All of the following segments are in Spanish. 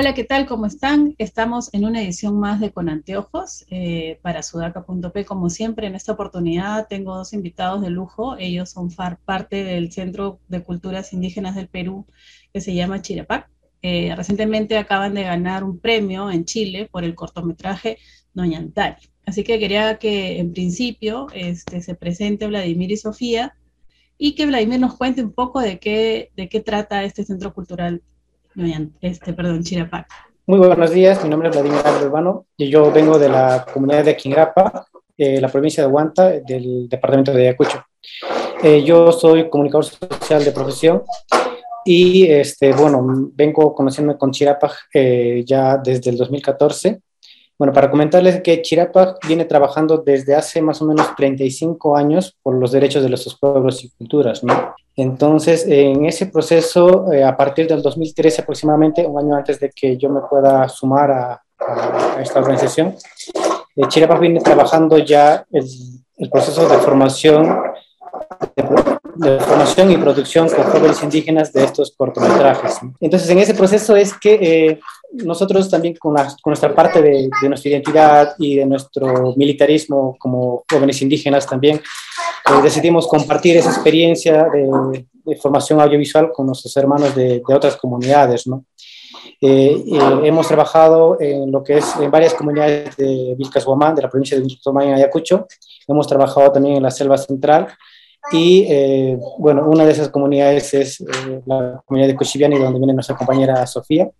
Hola, ¿qué tal? ¿Cómo están? Estamos en una edición más de Con Anteojos eh, para sudaca.p. Como siempre, en esta oportunidad tengo dos invitados de lujo. Ellos son parte del Centro de Culturas Indígenas del Perú que se llama Chirapac. Eh, recientemente acaban de ganar un premio en Chile por el cortometraje Noñantari. Así que quería que en principio este, se presente Vladimir y Sofía y que Vladimir nos cuente un poco de qué, de qué trata este centro cultural este. Muy buenos días, mi nombre es Vladimir Urbano y yo vengo de la comunidad de Quingrapa, eh, la provincia de Huanta, del departamento de Ayacucho. Eh, yo soy comunicador social de profesión y, este, bueno, vengo conociéndome con Chirapac eh, ya desde el 2014 bueno, para comentarles que Chirapa viene trabajando desde hace más o menos 35 años por los derechos de nuestros pueblos y culturas, ¿no? Entonces, en ese proceso, eh, a partir del 2013 aproximadamente, un año antes de que yo me pueda sumar a, esta organización, eh, Chirapa viene trabajando ya el, el proceso de formación de, formación y producción con jóvenes indígenas de estos cortometrajes. Entonces, en ese proceso es que eh, nosotros también con, nuestra parte de, nuestra identidad y de nuestro militarismo como jóvenes indígenas también, eh, decidimos compartir esa experiencia de, formación audiovisual con nuestros hermanos de, otras comunidades, ¿no? Eh, hemos trabajado en lo que es en varias comunidades de Vilcashuamán, de la provincia de Vilcashuamán en Ayacucho. Hemos trabajado también en la selva central y eh, bueno, una de esas comunidades es la comunidad de Cochiviani, donde viene nuestra compañera Sofía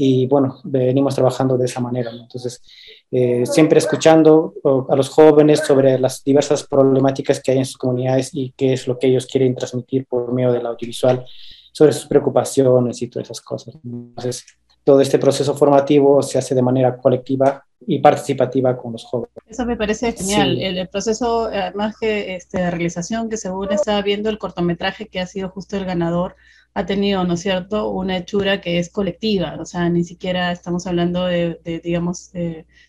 y bueno, venimos trabajando de esa manera. Entonces, eh, siempre escuchando a los jóvenes sobre las diversas problemáticas que hay en sus comunidades y qué es lo que ellos quieren transmitir por medio del audiovisual, sobre sus preocupaciones y todas esas cosas. Entonces, todo este proceso formativo se hace de manera colectiva y participativa con los jóvenes. Eso me parece genial. El, proceso, además que este, de realización, que según estaba viendo el cortometraje que ha sido justo el ganador ha tenido, ¿no es cierto?, una hechura que es colectiva, o sea, ni siquiera estamos hablando de, digamos,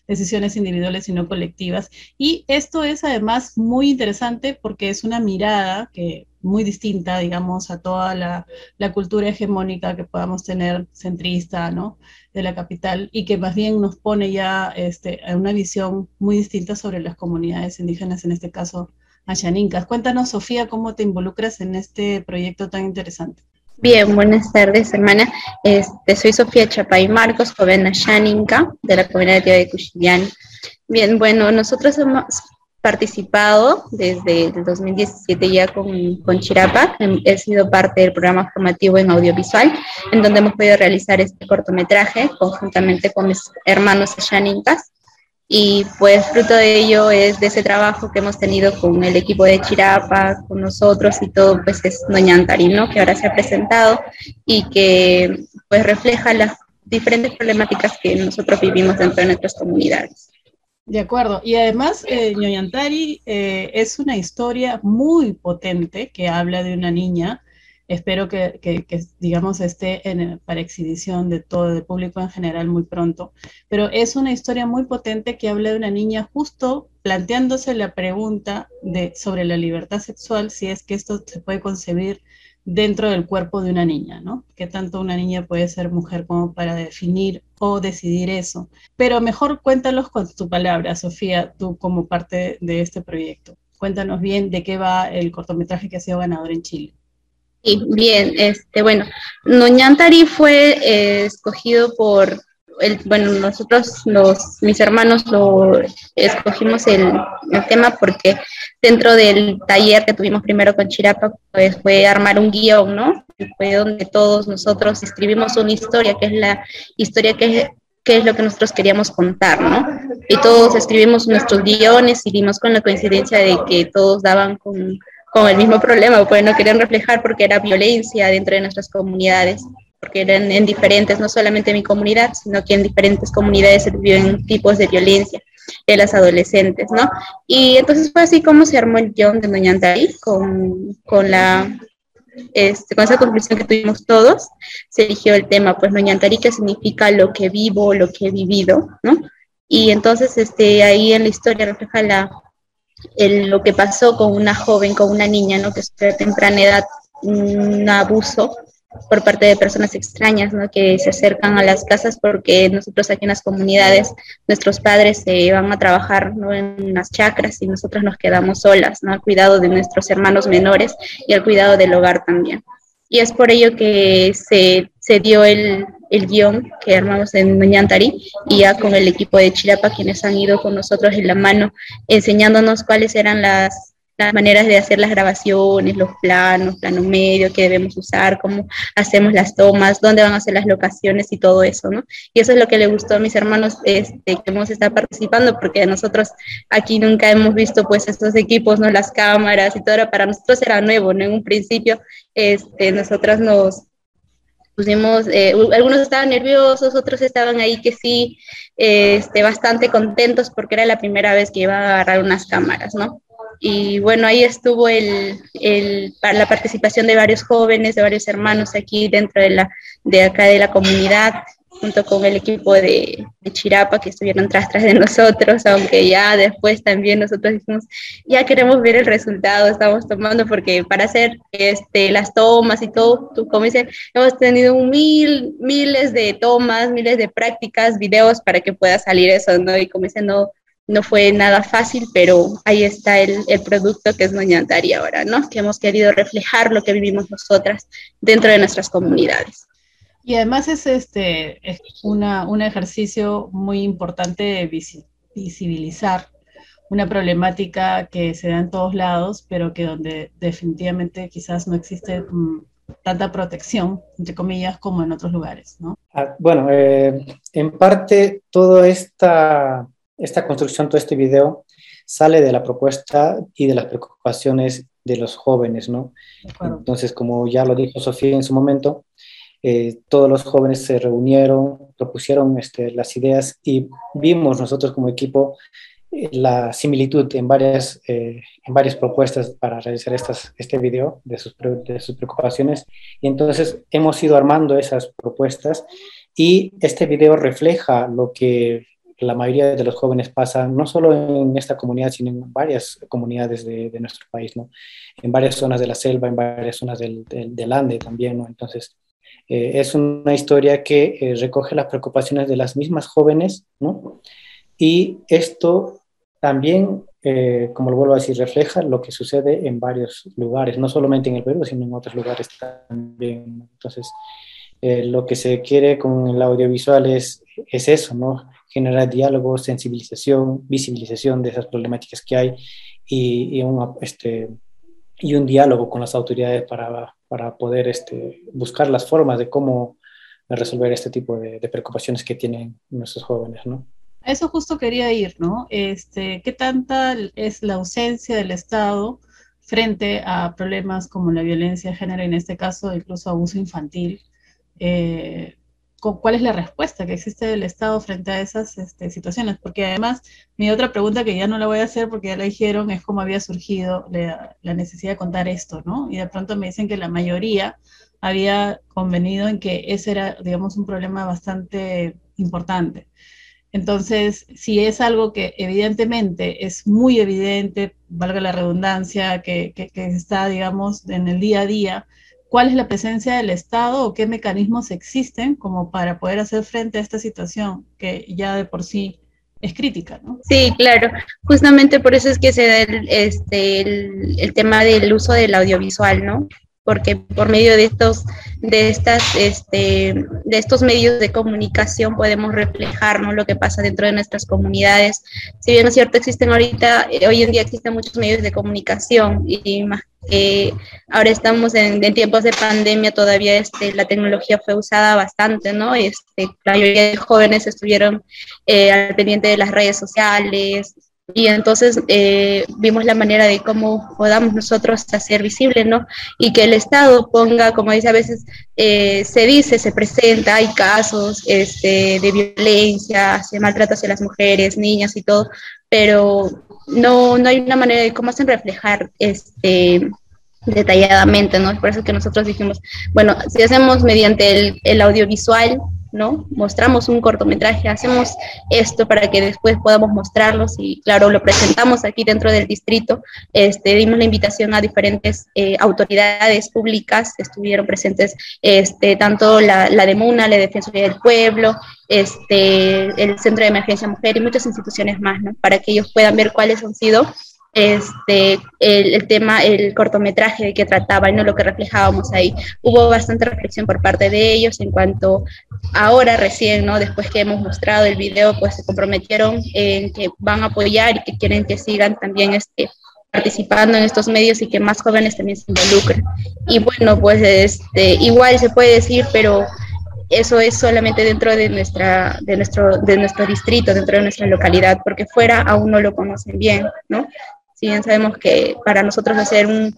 decisiones individuales, sino colectivas. Y esto es además muy interesante porque es una mirada que muy distinta, digamos, a toda la, cultura hegemónica que podamos tener centrista, ¿no?, de la capital, y que más bien nos pone ya este, una visión muy distinta sobre las comunidades indígenas, en este caso, Ayaninkas. Cuéntanos, Sofía, cómo te involucras en este proyecto tan interesante. Bien, buenas tardes, hermana. Este, soy Sofía Chapay Marcos, joven Ashaninka, de la comunidad de Cuchillán. Bien, bueno, nosotros hemos participado desde el 2017 ya con, con Chirapac. He sido parte del programa formativo en audiovisual, en donde hemos podido realizar este cortometraje conjuntamente con mis hermanos Ashaninkas. Y pues fruto de ello es de ese trabajo que hemos tenido con el equipo de Chirapa, con nosotros y todo, pues es Doña Antarino, que ahora se ha presentado y que pues refleja las diferentes problemáticas que nosotros vivimos dentro de nuestras comunidades. De acuerdo. Y además, eh, eh, es una historia muy potente que habla de una niña Espero que, digamos, esté para exhibición de todo el público en general muy pronto. Pero es una historia muy potente que habla de una niña justo planteándose la pregunta de, sobre la libertad sexual, si es que esto se puede concebir dentro del cuerpo de una niña, ¿no? Que tanto una niña puede ser mujer como para definir o decidir eso. Pero mejor cuéntanos con tu palabra, Sofía, tú como parte de este proyecto. Cuéntanos bien de qué va el cortometraje que ha sido ganador en Chile. Sí, bien, este, bueno, Noñantari fue eh, escogido por, el, bueno, nosotros, los, mis hermanos, lo escogimos el, tema porque dentro del taller que tuvimos primero con Chirapa, pues fue armar un guion, ¿no? Fue donde todos nosotros escribimos una historia, que es la historia que es, es lo que nosotros queríamos contar, ¿no? Y todos escribimos nuestros guiones y dimos con la coincidencia de que todos daban con con el mismo problema, pues no querían reflejar porque era violencia dentro de nuestras comunidades, porque eran en diferentes, no solamente en mi comunidad, sino que en diferentes comunidades se viven tipos de violencia de las adolescentes, ¿no? Y entonces fue así como se armó el guion de Doña Antarí, con, con la este, con esa conclusión que tuvimos todos, se eligió el tema, pues Doña Antarí, que significa lo que vivo, lo que he vivido, ¿no? Y entonces este, ahí en la historia refleja la, lo que pasó con una joven, con una niña, ¿no? que sufrió a temprana edad un abuso por parte de personas extrañas, ¿no? Que se acercan a las casas porque nosotros aquí en las comunidades, nuestros padres se van a trabajar, ¿no? En las chacras y nosotros nos quedamos solas, ¿no? Al cuidado de nuestros hermanos menores y al cuidado del hogar también. Y es por ello que se, se dio el, el guion que armamos en Noñantari y ya con el equipo de Chirapa, quienes han ido con nosotros en la mano, enseñándonos cuáles eran las, las maneras de hacer las grabaciones, los planos, plano medio que debemos usar, cómo hacemos las tomas, dónde van a ser las locaciones y todo eso, ¿no? Y eso es lo que le gustó a mis hermanos este, que hemos estado participando, porque nosotros aquí nunca hemos visto pues estos equipos, ¿no? Las cámaras y todo, para nosotros era nuevo, ¿no? En un principio, este, nosotras nos pusimos, eh, algunos estaban nerviosos, otros estaban ahí que sí, este, bastante contentos porque era la primera vez que iba a agarrar unas cámaras, ¿no? y bueno, ahí estuvo el, el, la participación de varios jóvenes, de varios hermanos aquí dentro de, la, de acá de la comunidad, junto con el equipo de, Chirapa que estuvieron tras tras de nosotros, aunque ya después también nosotros dijimos, ya queremos ver el resultado, estamos tomando, porque para hacer este, las tomas y todo, tú, como dicen, hemos tenido mil, miles de tomas, miles de prácticas, videos para que pueda salir eso, ¿no? Y como dicen, no, no fue nada fácil, pero ahí está el, el producto que es Noñantari ahora, ¿no? Que hemos querido reflejar lo que vivimos nosotras dentro de nuestras comunidades. Y además es este es una, un ejercicio muy importante de visibilizar una problemática que se da en todos lados, pero que donde definitivamente quizás no existe mm, tanta protección, entre comillas, como en otros lugares, ¿no? Ah, bueno, eh, en parte toda esta esta construcción, todo este video, sale de la propuesta y de las preocupaciones de los jóvenes, ¿no? Entonces, como ya lo dijo Sofía en su momento, eh, todos los jóvenes se reunieron, propusieron este, las ideas y vimos nosotros como equipo eh, la similitud en varias, eh, en varias propuestas para realizar estas, este video de sus, de sus preocupaciones. Y entonces hemos ido armando esas propuestas y este video refleja lo que la mayoría de los jóvenes pasan, no solo en esta comunidad, sino en varias comunidades de, nuestro país, ¿no? En varias zonas de la selva, en varias zonas del, del, Ande también, ¿no? Entonces, eh, es una historia que eh, recoge las preocupaciones de las mismas jóvenes, ¿no? Y esto también, eh, como lo vuelvo a decir, refleja lo que sucede en varios lugares, no solamente en el Perú, sino en otros lugares también. Entonces, lo que se quiere con el audiovisual es, es eso, ¿no? generar diálogo, sensibilización, visibilización de esas problemáticas que hay y, un, este, y un diálogo con las autoridades para, para poder este, buscar las formas de cómo resolver este tipo de, preocupaciones que tienen nuestros jóvenes, ¿no? A eso justo quería ir, ¿no? Este, ¿Qué tanta es la ausencia del Estado frente a problemas como la violencia de género, en este caso incluso abuso infantil? Eh, cuál es la respuesta que existe del Estado frente a esas este, situaciones. Porque además, mi otra pregunta que ya no la voy a hacer porque ya la dijeron es cómo había surgido la, necesidad de contar esto, ¿no? Y de pronto me dicen que la mayoría había convenido en que ese era, digamos, un problema bastante importante. Entonces, si es algo que evidentemente es muy evidente, valga la redundancia, que, que, que está, digamos, en el día a día, cuál es la presencia del Estado o qué mecanismos existen como para poder hacer frente a esta situación que ya de por sí es crítica, ¿no? Sí, claro. Justamente por eso es que se da el, este, el, tema del uso del audiovisual, ¿no? Porque por medio de estos, de estas, este, de estos medios de comunicación podemos reflejar ¿no? lo que pasa dentro de nuestras comunidades. Si bien es cierto, existen ahorita, eh, hoy en día existen muchos medios de comunicación y más eh, ahora estamos en, tiempos de pandemia, todavía este, la tecnología fue usada bastante, ¿no? Este, la mayoría de jóvenes estuvieron eh, al pendiente de las redes sociales y entonces eh, vimos la manera de cómo podamos nosotros hacer visible, ¿no? Y que el Estado ponga, como dice a veces, eh, se dice, se presenta, hay casos este, de violencia, se maltrato hacia las mujeres, niñas y todo, pero no, no hay una manera de cómo hacen reflejar este detalladamente, ¿no? Por eso que nosotros dijimos, bueno, si hacemos mediante el, el audiovisual, ¿no? Mostramos un cortometraje, hacemos esto para que después podamos mostrarlos y claro, lo presentamos aquí dentro del distrito. Este, dimos la invitación a diferentes eh, autoridades públicas, estuvieron presentes este, tanto la, la de MUNA, la Defensoría del Pueblo, este, el Centro de Emergencia Mujer y muchas instituciones más, ¿no? Para que ellos puedan ver cuáles han sido este, el, tema, el cortometraje que trataba y no lo que reflejábamos ahí. Hubo bastante reflexión por parte de ellos en cuanto ahora recién, ¿no? Después que hemos mostrado el video, pues se comprometieron en que van a apoyar y que quieren que sigan también este, participando en estos medios y que más jóvenes también se involucren. Y bueno, pues este, igual se puede decir, pero eso es solamente dentro de, nuestra, de, nuestro, de nuestro distrito, dentro de nuestra localidad, porque fuera aún no lo conocen bien, ¿no? Si bien sabemos que para nosotros hacer un,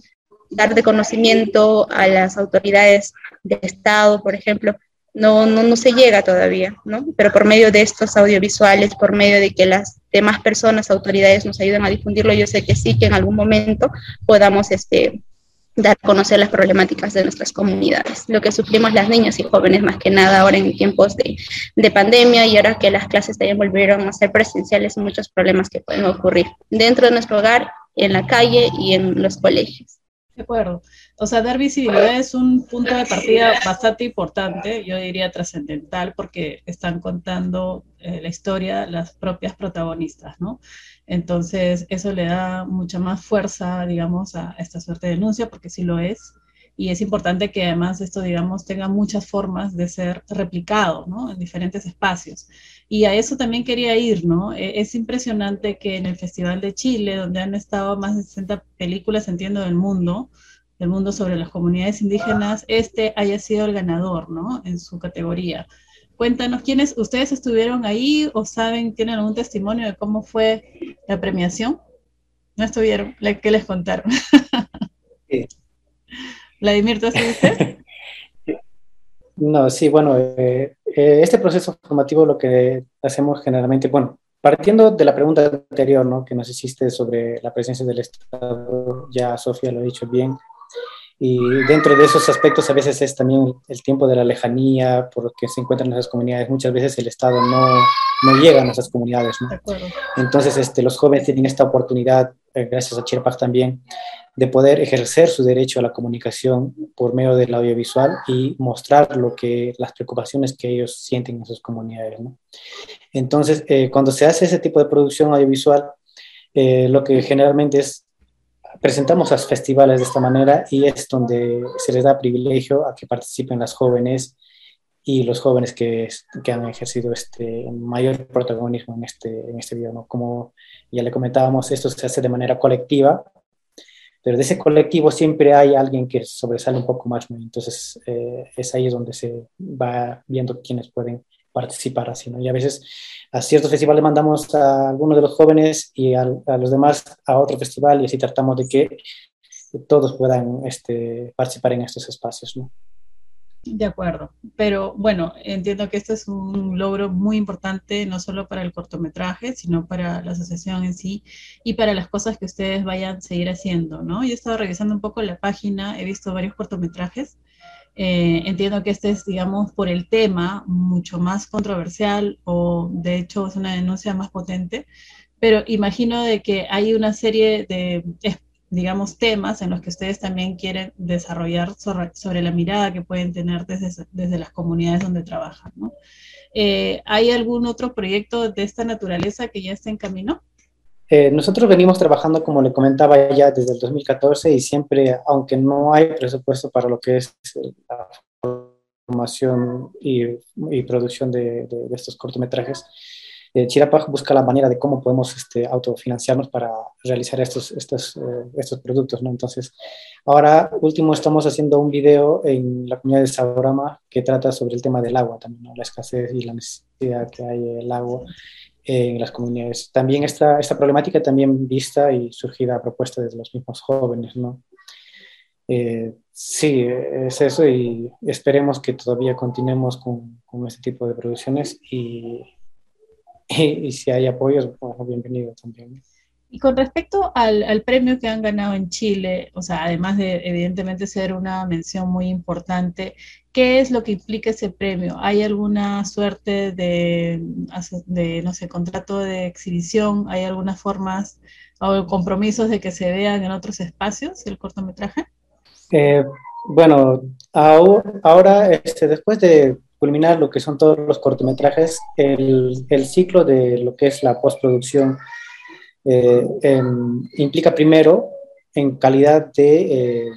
dar de conocimiento a las autoridades de Estado, por ejemplo, no, no, no se llega todavía, ¿no? Pero por medio de estos audiovisuales, por medio de que las demás personas, autoridades nos ayuden a difundirlo, yo sé que sí, que en algún momento podamos este, dar a conocer las problemáticas de nuestras comunidades, lo que sufrimos las niñas y jóvenes más que nada ahora en tiempos de, de pandemia y ahora que las clases también volvieron a ser presenciales, muchos problemas que pueden ocurrir dentro de nuestro hogar, en la calle y en los colegios. De acuerdo. O sea, dar visibilidad es un punto de partida bastante importante, yo diría trascendental, porque están contando eh, la historia las propias protagonistas, ¿no? Entonces, eso le da mucha más fuerza, digamos, a esta suerte de denuncia, porque sí lo es. Y es importante que además esto, digamos, tenga muchas formas de ser replicado, ¿no? En diferentes espacios. Y a eso también quería ir, ¿no? E, es impresionante que en el Festival de Chile, donde han estado más de 60 películas, entiendo, del mundo, del mundo sobre las comunidades indígenas, este haya sido el ganador, ¿no? En su categoría. Cuéntanos, ¿quiénes, ustedes estuvieron ahí o saben, tienen algún testimonio de cómo fue la premiación? ¿No estuvieron? ¿Qué les contaron? Sí. Vladimir, ¿tú estuviste? No, sí, bueno, eh, eh, este proceso formativo lo que hacemos generalmente, bueno, partiendo de la pregunta anterior, ¿no? Que nos hiciste sobre la presencia del Estado, ya Sofía lo ha dicho bien, y dentro de esos aspectos a veces es también el tiempo de la lejanía, porque se encuentran en esas comunidades. Muchas veces el Estado no, no llega a esas comunidades. ¿no? Entonces este, los jóvenes tienen esta oportunidad, eh, gracias a Chirpac también, de poder ejercer su derecho a la comunicación por medio del audiovisual y mostrar lo que, las preocupaciones que ellos sienten en sus comunidades. ¿no? Entonces, eh, cuando se hace ese tipo de producción audiovisual, eh, lo que generalmente es presentamos a festivales de esta manera y es donde se les da privilegio a que participen las jóvenes y los jóvenes que, que han ejercido este mayor protagonismo en este, en este video. ¿no? Como ya le comentábamos, esto se hace de manera colectiva, pero de ese colectivo siempre hay alguien que sobresale un poco más. ¿no? Entonces eh, es ahí donde se va viendo quiénes pueden participar así, ¿no? Y a veces a ciertos festivales mandamos a algunos de los jóvenes y a, los demás a otro festival y así tratamos de que todos puedan este, participar en estos espacios. ¿no? De acuerdo, pero bueno, entiendo que este es un logro muy importante no solo para el cortometraje, sino para la asociación en sí y para las cosas que ustedes vayan a seguir haciendo, ¿no? Yo he estado revisando un poco la página, he visto varios cortometrajes eh, entiendo que este es, digamos, por el tema mucho más controversial o de hecho es una denuncia más potente, pero imagino de que hay una serie de, digamos, temas en los que ustedes también quieren desarrollar sobre, la mirada que pueden tener desde, desde las comunidades donde trabajan, ¿no? Eh, ¿Hay algún otro proyecto de esta naturaleza que ya esté en camino? Eh, nosotros venimos trabajando, como le comentaba ya, desde el 2014 y siempre, aunque no hay presupuesto para lo que es eh, la formación y, producción de, estos cortometrajes, eh, busca la manera de cómo podemos este, autofinanciarnos para realizar estos, estos, eh, estos productos. ¿no? Entonces, ahora último estamos haciendo un video en la comunidad de Saborama que trata sobre el tema del agua también, la escasez y la necesidad que hay del agua en las comunidades. También esta, esta problemática también vista y surgida a propuesta de los mismos jóvenes, ¿no? Eh, sí, es eso y esperemos que todavía continuemos con, con este tipo de producciones y, y, si hay apoyos, bueno, bienvenido también. Y con respecto al, al, premio que han ganado en Chile, o sea, además de evidentemente ser una mención muy importante, ¿qué es lo que implica ese premio? ¿Hay alguna suerte de, de no sé, contrato de exhibición? ¿Hay algunas formas o compromisos de que se vean en otros espacios el cortometraje? Eh, bueno, ahora, este, después de culminar lo que son todos los cortometrajes, el, el ciclo de lo que es la postproducción eh, implica primero en calidad de, eh,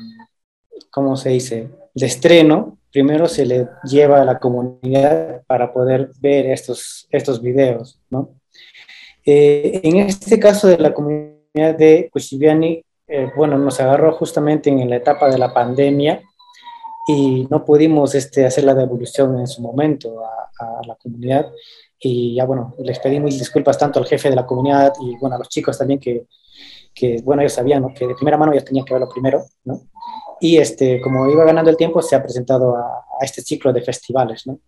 ¿cómo se dice?, de estreno, primero se le lleva a la comunidad para poder ver estos, estos videos, ¿no? Eh, en este caso de la comunidad de Cuchiviani, bueno, nos agarró justamente en la etapa de la pandemia y no pudimos este, hacer la devolución en su momento a, a la comunidad y ya bueno, les pedí mil disculpas tanto al jefe de la comunidad y bueno, a los chicos también que, que bueno, ellos sabían ¿no? que de primera mano ellos tenían que verlo primero, ¿no? Y este, como iba ganando el tiempo, se ha presentado a, a este ciclo de festivales, ¿no?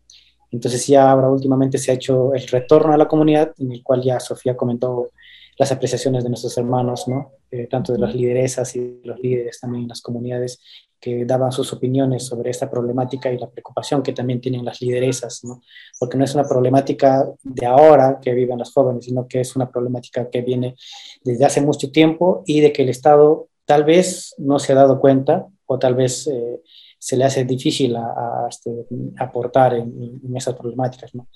Entonces ya ahora últimamente se ha hecho el retorno a la comunidad, en el cual ya Sofía comentó las apreciaciones de nuestros hermanos, ¿no? Eh, tanto de las lideresas y los líderes también en las comunidades, que daban sus opiniones sobre esta problemática y la preocupación que también tienen las lideresas, ¿no? porque no es una problemática de ahora que viven las jóvenes, sino que es una problemática que viene desde hace mucho tiempo y de que el Estado tal vez no se ha dado cuenta o tal vez eh, se le hace difícil a, a este, aportar en, en, esas problemáticas. ¿no?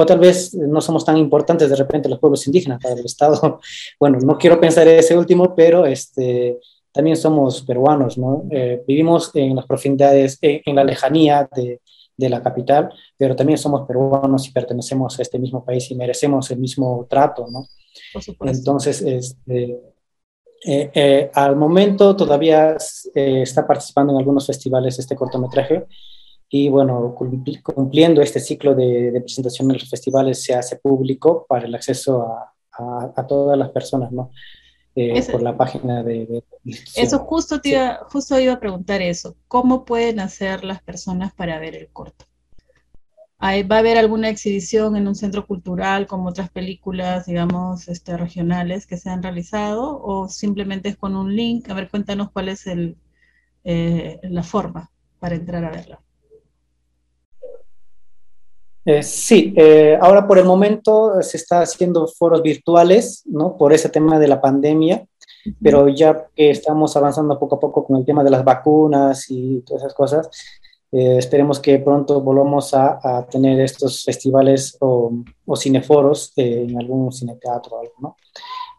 O tal vez no somos tan importantes de repente los pueblos indígenas para el Estado. Bueno, no quiero pensar ese último, pero este, también somos peruanos, ¿no? Eh, vivimos en las profundidades, en, en la lejanía de, de, la capital, pero también somos peruanos y pertenecemos a este mismo país y merecemos el mismo trato, ¿no? Entonces, este, eh, eh, al momento todavía eh, está participando en algunos festivales este cortometraje y bueno, cumpliendo este ciclo de, de, presentación en los festivales se hace público para el acceso a, a, a todas las personas, ¿no? eh, por la página de, de, Eso justo, te iba, justo iba a preguntar eso. ¿Cómo pueden hacer las personas para ver el corto? ¿Va a haber alguna exhibición en un centro cultural como otras películas, digamos, este, regionales que se han realizado? ¿O simplemente es con un link? A ver, cuéntanos cuál es el, eh, la forma para entrar a verla. Eh, sí, eh, ahora por el momento se está haciendo foros virtuales, ¿no? Por ese tema de la pandemia, uh -huh. pero ya que estamos avanzando poco a poco con el tema de las vacunas y todas esas cosas, eh, esperemos que pronto volvamos a, a tener estos festivales o, o cineforos eh, en algún cineteatro o algo, ¿no?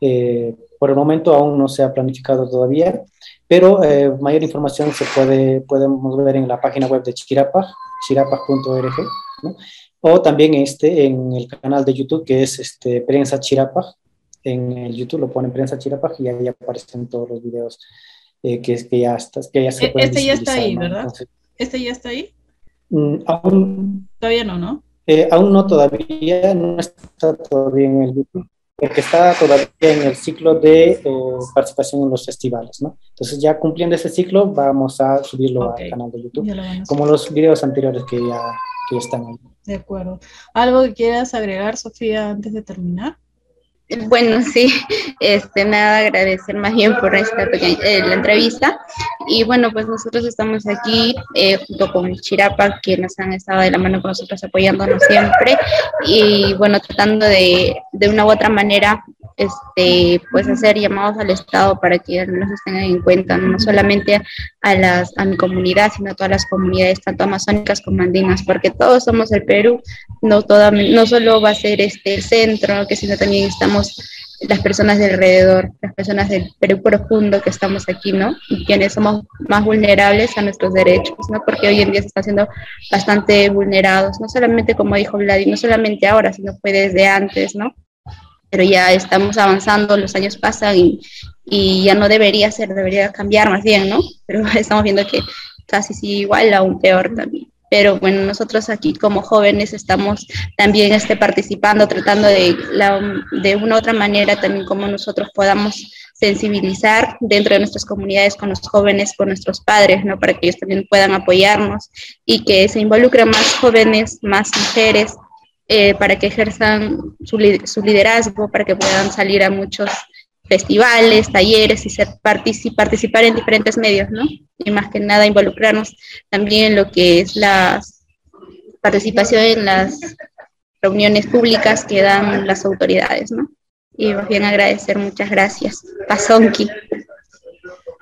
Eh, por el momento aún no se ha planificado todavía, pero mayor información se puede, podemos ver en la página web de Chirapa, chirapa.org, ¿no? O también este, en el canal de YouTube que es este, Prensa Chirapaj. En el YouTube lo ponen Prensa Chirapaj y ahí aparecen todos los videos eh, que, que, ya está, que ya se pueden Este ya está ahí, ¿no? ¿verdad? Entonces, ¿Este ya está ahí? Mm, aún, todavía no, ¿no? Eh, aún no todavía, no está todavía en el YouTube, porque está todavía en el ciclo de eh, participación en los festivales, ¿no? Entonces ya cumpliendo ese ciclo vamos a subirlo okay. al canal de YouTube, como los videos anteriores que ya, están ahí. De acuerdo. ¿Algo que quieras agregar, Sofía, antes de terminar? Bueno, sí, este, nada, agradecer más bien por esta pequeña, eh, la entrevista. Y bueno, pues nosotros estamos aquí eh, junto con Chirapa, que nos han estado de la mano con nosotros apoyándonos siempre. Y bueno, tratando de, de una u otra manera este, pues hacer llamados al Estado para que nos tengan en cuenta, no solamente a, las, a mi comunidad, sino a todas las comunidades, tanto amazónicas como andinas, porque todos somos el Perú, no, toda, no solo va a ser este centro, que sino también estamos las personas de alrededor, las personas del Perú profundo que estamos aquí, ¿no? Y quienes somos más vulnerables a nuestros derechos, ¿no? Porque hoy en día se están siendo bastante vulnerados, no solamente como dijo Vladi, no solamente ahora, sino fue desde antes, ¿no? pero ya estamos avanzando, los años pasan y, y, ya no debería ser, debería cambiar más bien, ¿no? Pero estamos viendo que casi sí igual, aún peor también. Pero bueno, nosotros aquí como jóvenes estamos también este, participando, tratando de, la, de una otra manera también como nosotros podamos sensibilizar dentro de nuestras comunidades con los jóvenes, con nuestros padres, ¿no? Para que ellos también puedan apoyarnos y que se involucren más jóvenes, más mujeres, eh, para que ejerzan su, su, liderazgo, para que puedan salir a muchos festivales, talleres y ser participar en diferentes medios, ¿no? Y más que nada involucrarnos también en lo que es la participación en las reuniones públicas que dan las autoridades, ¿no? Y más bien agradecer, muchas gracias. Pasonki.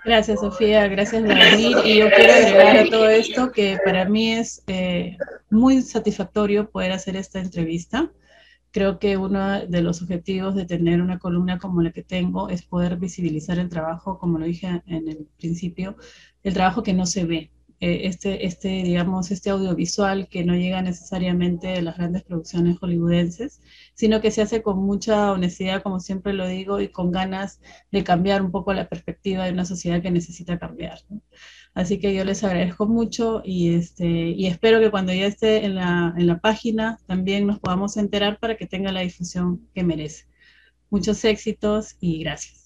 Gracias, Sofía. Gracias, Vladimir. Y yo quiero agregar a todo esto que para mí es eh, muy satisfactorio poder hacer esta entrevista. Creo que uno de los objetivos de tener una columna como la que tengo es poder visibilizar el trabajo, como lo dije en el principio, el trabajo que no se ve, eh, este, este, digamos, este audiovisual que no llega necesariamente de las grandes producciones hollywoodenses, sino que se hace con mucha honestidad, como siempre lo digo, y con ganas de cambiar un poco la perspectiva de una sociedad que necesita cambiar. Así que yo les agradezco mucho y, este, y espero que cuando ya esté en la, en la página también nos podamos enterar para que tenga la difusión que merece. Muchos éxitos y gracias.